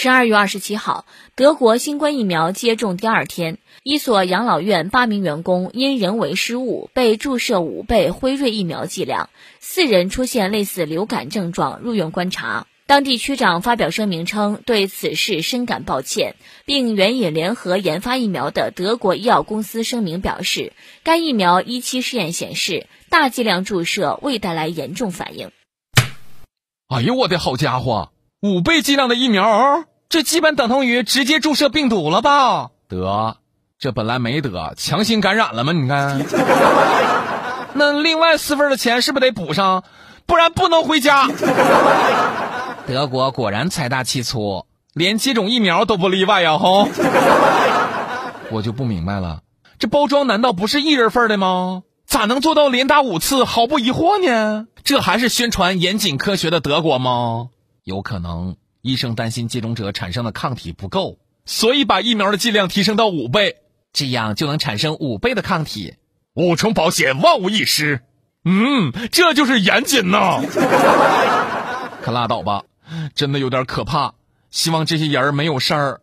十二月二十七号，德国新冠疫苗接种第二天，一所养老院八名员工因人为失误被注射五倍辉瑞疫苗剂量，四人出现类似流感症状，入院观察。当地区长发表声明称，对此事深感抱歉，并援引联合研发疫苗的德国医药公司声明表示，该疫苗一期试验显示，大剂量注射未带来严重反应。哎呦我的好家伙！五倍剂量的疫苗，这基本等同于直接注射病毒了吧？得，这本来没得，强行感染了吗？你看，那另外四份的钱是不是得补上？不然不能回家。德国果然财大气粗，连接种疫苗都不例外呀！吼，我就不明白了，这包装难道不是一人份的吗？咋能做到连打五次毫不疑惑呢？这还是宣传严谨科学的德国吗？有可能，医生担心接种者产生的抗体不够，所以把疫苗的剂量提升到五倍，这样就能产生五倍的抗体。五重保险，万无一失。嗯，这就是严谨呐！可拉倒吧，真的有点可怕。希望这些人没有事儿。